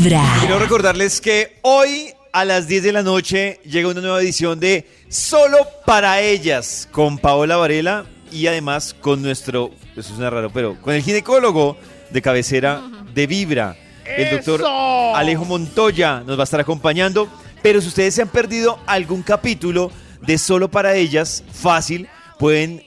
Vibra. Quiero recordarles que hoy a las 10 de la noche llega una nueva edición de Solo para ellas con Paola Varela y además con nuestro, eso suena raro, pero con el ginecólogo de cabecera de Vibra, el doctor Alejo Montoya nos va a estar acompañando. Pero si ustedes se han perdido algún capítulo de Solo para ellas, fácil, pueden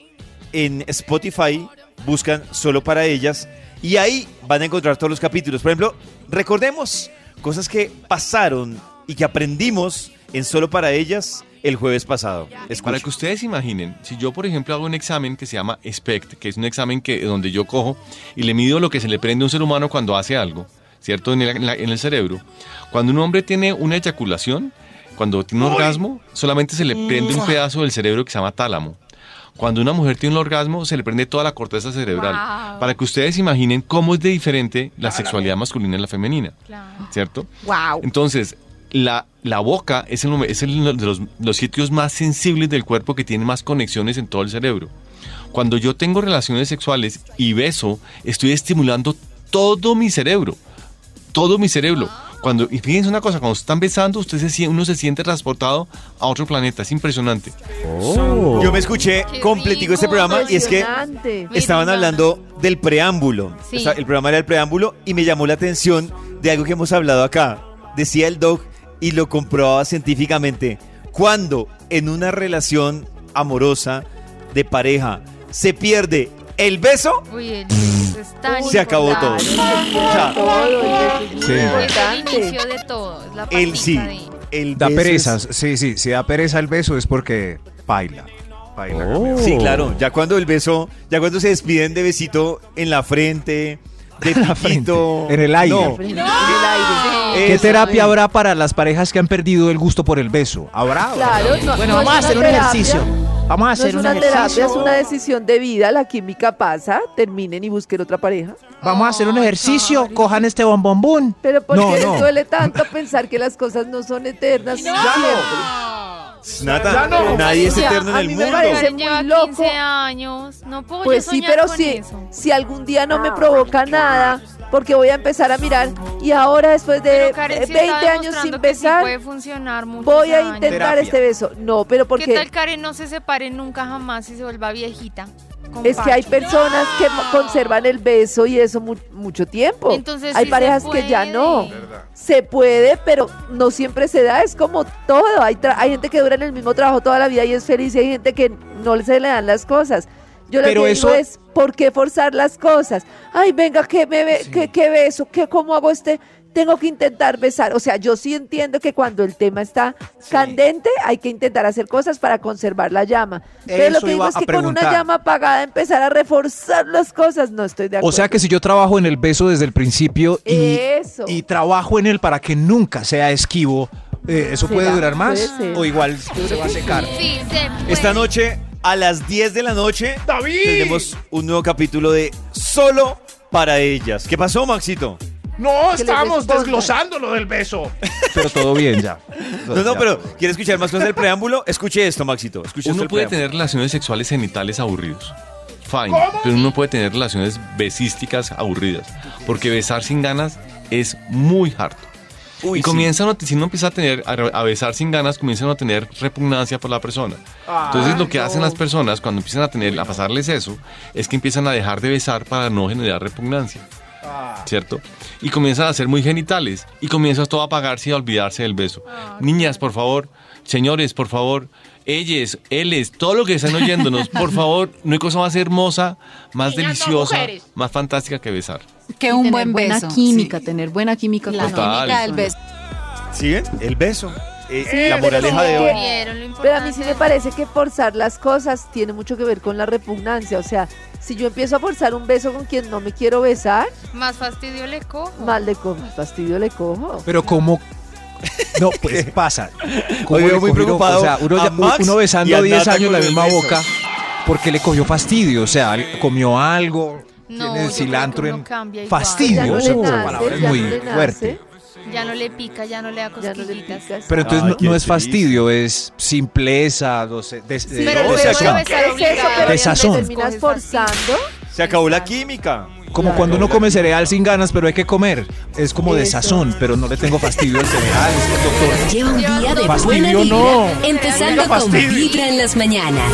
en Spotify buscan Solo para ellas y ahí van a encontrar todos los capítulos. Por ejemplo, recordemos cosas que pasaron y que aprendimos en Solo para ellas el jueves pasado. Para Escuchen. que ustedes imaginen, si yo por ejemplo hago un examen que se llama SPECT, que es un examen que, donde yo cojo y le mido lo que se le prende a un ser humano cuando hace algo, ¿cierto? En el, en el cerebro. Cuando un hombre tiene una eyaculación, cuando tiene un orgasmo, solamente se le prende un pedazo del cerebro que se llama tálamo. Cuando una mujer tiene un orgasmo, se le prende toda la corteza cerebral. Wow. Para que ustedes imaginen cómo es de diferente la sexualidad masculina y la femenina, Claro. ¿cierto? Wow. Entonces, la, la boca es, el, es el de los, los sitios más sensibles del cuerpo que tiene más conexiones en todo el cerebro. Cuando yo tengo relaciones sexuales y beso, estoy estimulando todo mi cerebro. Todo mi cerebro. Cuando, y fíjense una cosa, cuando están besando, usted se, uno se siente transportado a otro planeta. Es impresionante. Yo me escuché Qué completico este programa y es que estaban hablando del preámbulo. Sí. O sea, el programa era el preámbulo y me llamó la atención de algo que hemos hablado acá. Decía el dog y lo comprobaba científicamente. Cuando en una relación amorosa de pareja se pierde el beso, Uy, el tan Se acabó todo. beso es el inicio de todo. Es la el sí, de- el Da beso pereza, es- sí, sí, si da pereza el beso es porque baila. Baila. Sí, claro. Ya cuando el beso, ya cuando se despiden de besito en la frente, de la frente, en el aire. No, En el aire. ¿Qué terapia habrá para las parejas que han perdido el gusto por el beso? ¿Habrá? Claro, no, Bueno, no vamos a hacer un terapia, ejercicio. Vamos a No hacer es un una terapia, ejercicio. es una decisión de vida. La química pasa, terminen y busquen otra pareja. Vamos a hacer un ejercicio. Cojan este bombombón. Pero ¿por No, qué no. les duele tanto pensar que las cosas no son eternas? Nata, nadie es O sea, eterno en a el mí me mundo. parece muy loco. 15 años. No puedo Pues yo sí, soñar pero con si, eso. si algún día no me provoca nada, porque voy a empezar a mirar y ahora después de Karen eh, sí está 20 años sin sí besar, puede funcionar muchos voy a intentar Terapia. este beso. No, pero ¿Qué porque tal Karen no se separe nunca jamás y se vuelva viejita? con es que hay personas que conservan el beso y eso mu- mucho tiempo. Entonces hay sí parejas que ya no. Se puede, pero no siempre se da. Es como todo. Hay, tra- hay gente que dura en el mismo trabajo toda la vida y es feliz y hay gente que no se le dan las cosas. Yo lo Pero que eso- digo es, ¿por qué forzar las cosas? Ay, venga, ¿qué, me be- qué, qué beso? ¿Qué, ¿Cómo hago este? Tengo que intentar besar. O sea, yo sí entiendo que cuando el tema está candente hay que intentar hacer cosas para conservar la llama. Pero lo que digo es que con una llama apagada empezar a reforzar las cosas, no estoy de acuerdo. O sea que si yo trabajo en el beso desde el principio y, Eso. y trabajo en él para que nunca sea esquivo, eh, ¿eso puede Será, durar más? puede. ¿O igual se va a secar? Sí, se puede. Esta noche, a las 10 de la noche, tendremos un nuevo capítulo de Solo para ellas. ¿Qué pasó, Maxito? No, estábamos desglosando lo del beso. Pero todo bien ya. No, no, Ya. pero ¿quiere escuchar más cosas del preámbulo? Escuche esto, Maxito. Escuche Uno puede preámbulo. tener relaciones sexuales genitales aburridos. Fine. Pero uno puede tener relaciones besísticas aburridas. Porque besar sin ganas es muy harto. Uy, y sí. comienzan a, si uno empieza a tener a, a besar sin ganas, comienzan a tener repugnancia por la persona. Entonces lo que hacen las personas cuando empiezan a tener a pasarles eso es que empiezan a dejar de besar para no generar repugnancia. ¿Cierto? Y comienzan a ser muy genitales y comienzas todo a apagarse y a olvidarse del beso. Niñas, por favor, señores, por favor, ellas, éles, todo lo que están oyéndonos, por favor, no hay cosa más hermosa, más Niñas, no deliciosa, mujeres. más fantástica que besar. Que un tener buen buena beso. química, tener buena química La con Total. química del beso. ¿Siguen? El beso. Eh, Sí, la pero moraleja como de hoy. Vieron Pero a mí sí me parece que forzar las cosas tiene mucho que ver con la repugnancia. O sea, si yo empiezo a forzar un beso con quien no me quiero besar, Más fastidio le cojo. mal de cojo, fastidio le cojo. Pero como... No, pues pasa. ¿Cómo Hoy le veo muy preocupado O sea, uno, ya- Max uno besando a 10 Nata años la misma beso. boca porque le cogió fastidio. O sea, comió algo, No, tiene cilantro en... Fastidio. no le palabra es muy no le nace, fuerte. Ya no le pica, ya no le da ya no le cosquillitas. Pero entonces Ay, no, no es fastidio, es simpleza, no sé, des- Sí, Pero pero luego eso, de besar ¿qué es eso? obligado, Pero De sazón. terminas forzando. Se acabó la química. Como Claro. cuando uno come cereal sin ganas, pero hay que comer. Es como de sazón, pero no le tengo fastidio al cereal. Es que, doctor, Lleva un día de buena Fastidio vibra, no. empezando con. Vibra en las mañanas.